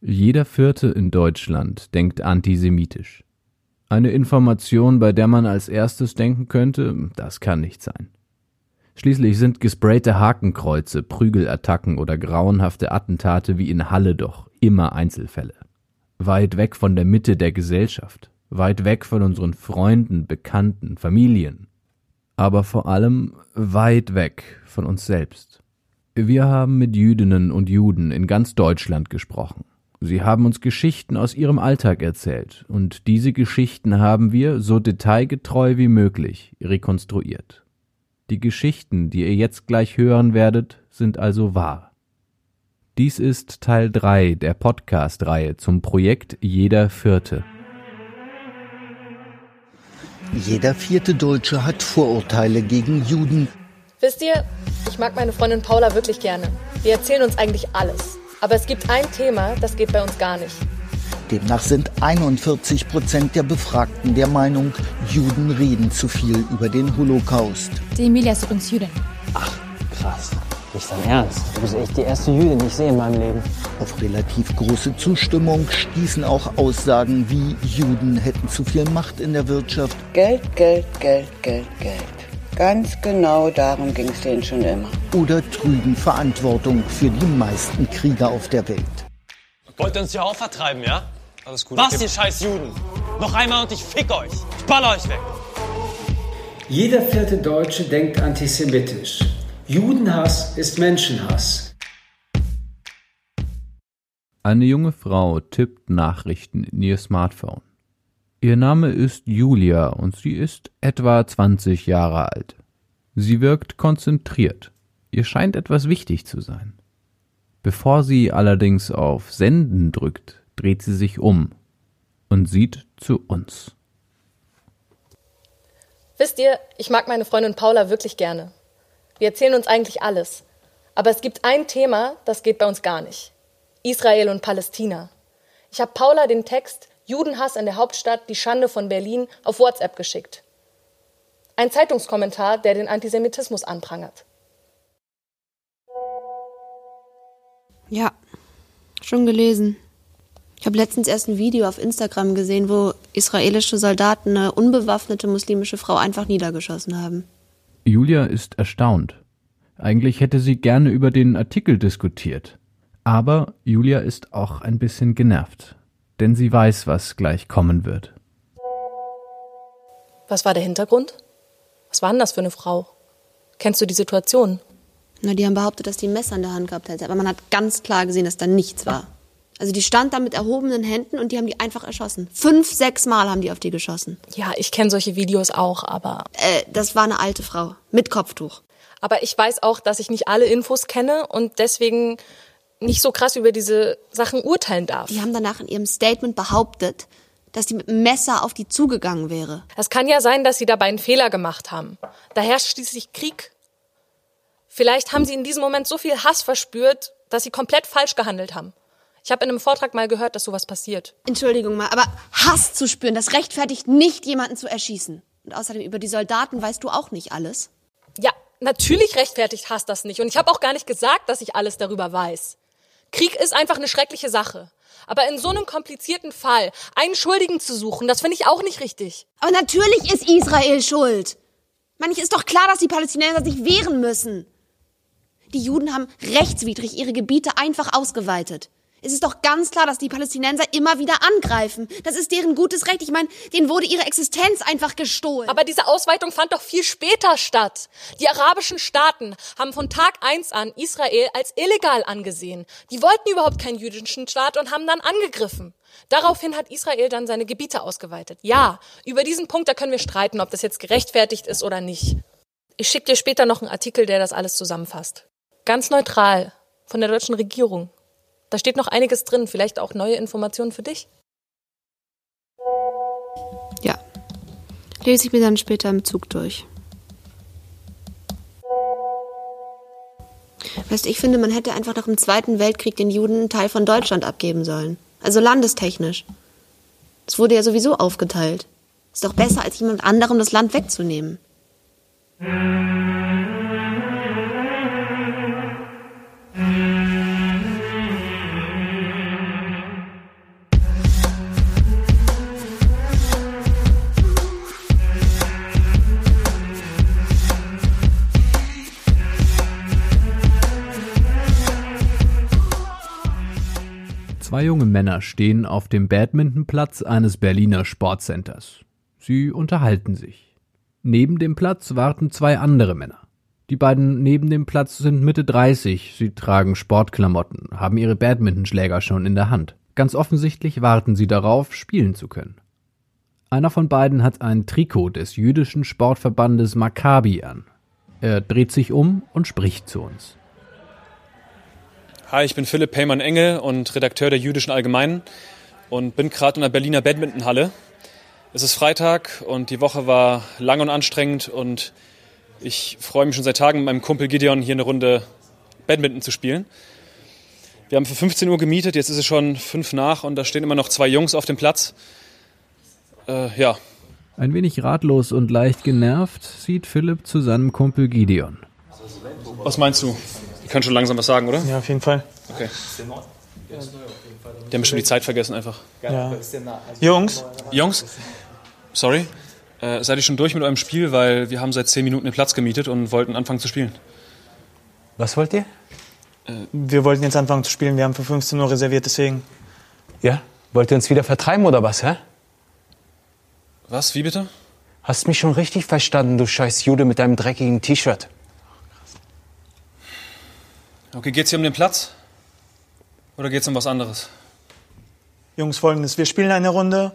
Jeder Vierte in Deutschland denkt antisemitisch. Eine Information, bei der man als erstes denken könnte, das kann nicht sein. Schließlich sind gesprayte Hakenkreuze, Prügelattacken oder grauenhafte Attentate wie in Halle doch immer Einzelfälle. Weit weg von der Mitte der Gesellschaft, weit weg von unseren Freunden, Bekannten, Familien, aber vor allem weit weg von uns selbst. Wir haben mit Jüdinnen und Juden in ganz Deutschland gesprochen. Sie haben uns Geschichten aus ihrem Alltag erzählt, und diese Geschichten haben wir, so detailgetreu wie möglich, rekonstruiert. Die Geschichten, die ihr jetzt gleich hören werdet, sind also wahr. Dies ist Teil 3 der Podcast-Reihe zum Projekt Jeder Vierte. Jeder vierte Deutsche hat Vorurteile gegen Juden. Wisst ihr, ich mag meine Freundin Paula wirklich gerne. Wir erzählen uns eigentlich alles. Aber es gibt ein Thema, das geht bei uns gar nicht. Demnach sind 41 Prozent der Befragten der Meinung, Juden reden zu viel über den Holocaust. Die Emilia ist übrigens Jüdin. Ach, krass. Nicht dein Ernst. Du bist echt die erste Jüdin, die ich sehe in meinem Leben. Auf relativ große Zustimmung stießen auch Aussagen wie Juden hätten zu viel Macht in der Wirtschaft. Geld, Geld, Geld, Geld, Geld. Ganz genau darum ging es denen schon immer. Oder trügen Verantwortung für die meisten Kriege auf der Welt. Wollt ihr uns hier auch vertreiben, ja? Alles gut. Was, okay. ihr scheiß Juden? Noch einmal und ich fick euch. Ich baller euch weg. Jeder vierte Deutsche denkt antisemitisch. Judenhass ist Menschenhass. Eine junge Frau tippt Nachrichten in ihr Smartphone. Ihr Name ist Julia und sie ist etwa 20 Jahre alt. Sie wirkt konzentriert. Ihr scheint etwas wichtig zu sein. Bevor sie allerdings auf Senden drückt, dreht sie sich um und sieht zu uns. Wisst ihr, ich mag meine Freundin Paula wirklich gerne. Wir erzählen uns eigentlich alles. Aber es gibt ein Thema, das geht bei uns gar nicht. Israel und Palästina. Ich habe Paula den Text Judenhass in der Hauptstadt, die Schande von Berlin auf WhatsApp geschickt. Ein Zeitungskommentar, der den Antisemitismus anprangert. Ja, schon gelesen. Ich habe letztens erst ein Video auf Instagram gesehen, wo israelische Soldaten eine unbewaffnete muslimische Frau einfach niedergeschossen haben. Julia ist erstaunt. Eigentlich hätte sie gerne über den Artikel diskutiert. Aber Julia ist auch ein bisschen genervt denn sie weiß, was gleich kommen wird. Was war der Hintergrund? Was war denn das für eine Frau? Kennst du die Situation? Na, die haben behauptet, dass die ein Messer in der Hand gehabt hätte, aber man hat ganz klar gesehen, dass da nichts war. Also die stand da mit erhobenen Händen und die haben die einfach erschossen. Fünf, sechs Mal haben die auf die geschossen. Ja, ich kenne solche Videos auch, aber. Äh, das war eine alte Frau mit Kopftuch. Aber ich weiß auch, dass ich nicht alle Infos kenne und deswegen nicht so krass über diese Sachen urteilen darf. Die haben danach in ihrem Statement behauptet, dass die mit dem Messer auf die zugegangen wäre. Es kann ja sein, dass sie dabei einen Fehler gemacht haben. Da herrscht schließlich Krieg. Vielleicht haben sie in diesem Moment so viel Hass verspürt, dass sie komplett falsch gehandelt haben. Ich habe in einem Vortrag mal gehört, dass sowas passiert. Entschuldigung mal, aber Hass zu spüren, das rechtfertigt nicht, jemanden zu erschießen. Und außerdem über die Soldaten weißt du auch nicht alles. Ja, natürlich rechtfertigt Hass das nicht. Und ich habe auch gar nicht gesagt, dass ich alles darüber weiß. Krieg ist einfach eine schreckliche Sache. Aber in so einem komplizierten Fall einen Schuldigen zu suchen, das finde ich auch nicht richtig. Aber natürlich ist Israel schuld. Manch ist doch klar, dass die Palästinenser sich wehren müssen. Die Juden haben rechtswidrig ihre Gebiete einfach ausgeweitet. Es ist doch ganz klar, dass die Palästinenser immer wieder angreifen. Das ist deren gutes Recht. Ich meine, denen wurde ihre Existenz einfach gestohlen. Aber diese Ausweitung fand doch viel später statt. Die arabischen Staaten haben von Tag eins an Israel als illegal angesehen. Die wollten überhaupt keinen jüdischen Staat und haben dann angegriffen. Daraufhin hat Israel dann seine Gebiete ausgeweitet. Ja, über diesen Punkt, da können wir streiten, ob das jetzt gerechtfertigt ist oder nicht. Ich schicke dir später noch einen Artikel, der das alles zusammenfasst. Ganz neutral, von der deutschen Regierung. Da steht noch einiges drin, vielleicht auch neue Informationen für dich. Ja. Lese ich mir dann später im Zug durch. Weißt du, ich finde, man hätte einfach nach dem Zweiten Weltkrieg den Juden einen Teil von Deutschland abgeben sollen. Also landestechnisch. Es wurde ja sowieso aufgeteilt. Ist doch besser, als jemand anderem das Land wegzunehmen. Zwei junge Männer stehen auf dem Badmintonplatz eines Berliner Sportcenters. Sie unterhalten sich. Neben dem Platz warten zwei andere Männer. Die beiden neben dem Platz sind Mitte 30, sie tragen Sportklamotten, haben ihre Badmintonschläger schon in der Hand. Ganz offensichtlich warten sie darauf, spielen zu können. Einer von beiden hat ein Trikot des jüdischen Sportverbandes Maccabi an. Er dreht sich um und spricht zu uns. Hi, ich bin Philipp Peymann-Engel und Redakteur der Jüdischen Allgemeinen und bin gerade in der Berliner Badmintonhalle. Es ist Freitag und die Woche war lang und anstrengend und ich freue mich schon seit Tagen mit meinem Kumpel Gideon hier eine Runde Badminton zu spielen. Wir haben für 15 Uhr gemietet, jetzt ist es schon fünf nach und da stehen immer noch zwei Jungs auf dem Platz. Äh, ja. Ein wenig ratlos und leicht genervt sieht Philipp zu seinem Kumpel Gideon. Was meinst du? Die können schon langsam was sagen, oder? Ja, auf jeden Fall. Okay. Die haben bestimmt die Zeit vergessen einfach. Ja. Jungs? Jungs? Sorry? Äh, seid ihr schon durch mit eurem Spiel? Weil wir haben seit 10 Minuten den Platz gemietet und wollten anfangen zu spielen. Was wollt ihr? Wir wollten jetzt anfangen zu spielen. Wir haben für 15 Uhr reserviert, deswegen. Ja? Wollt ihr uns wieder vertreiben oder was, hä? Was? Wie bitte? Hast mich schon richtig verstanden, du scheiß Jude mit deinem dreckigen T-Shirt. Okay, geht's hier um den Platz? Oder geht's um was anderes? Jungs, folgendes. Wir spielen eine Runde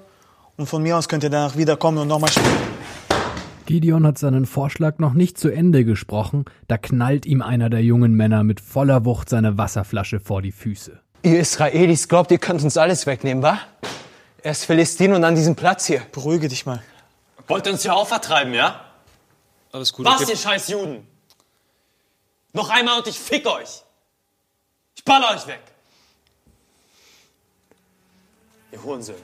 und von mir aus könnt ihr danach wiederkommen und nochmal spielen. Gideon hat seinen Vorschlag noch nicht zu Ende gesprochen, da knallt ihm einer der jungen Männer mit voller Wucht seine Wasserflasche vor die Füße. Ihr Israelis glaubt, ihr könnt uns alles wegnehmen, wa? Erst Philistinen und dann diesen Platz hier. Beruhige dich mal. Wollt ihr uns hier auch vertreiben, ja? Alles gut. Was, okay. ihr scheiß Juden? Noch einmal und ich fick euch. Ich baller euch weg. Ihr Hurensöhne.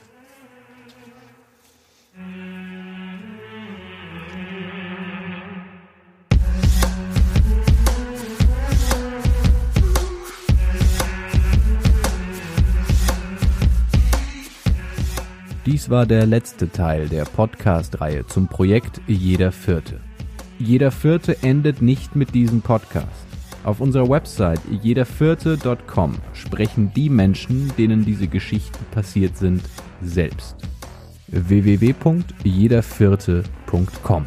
Dies war der letzte Teil der Podcast-Reihe zum Projekt Jeder Vierte. Jeder Vierte endet nicht mit diesem Podcast. Auf unserer Website jedervierte.com sprechen die Menschen, denen diese Geschichten passiert sind, selbst. www.jedervierte.com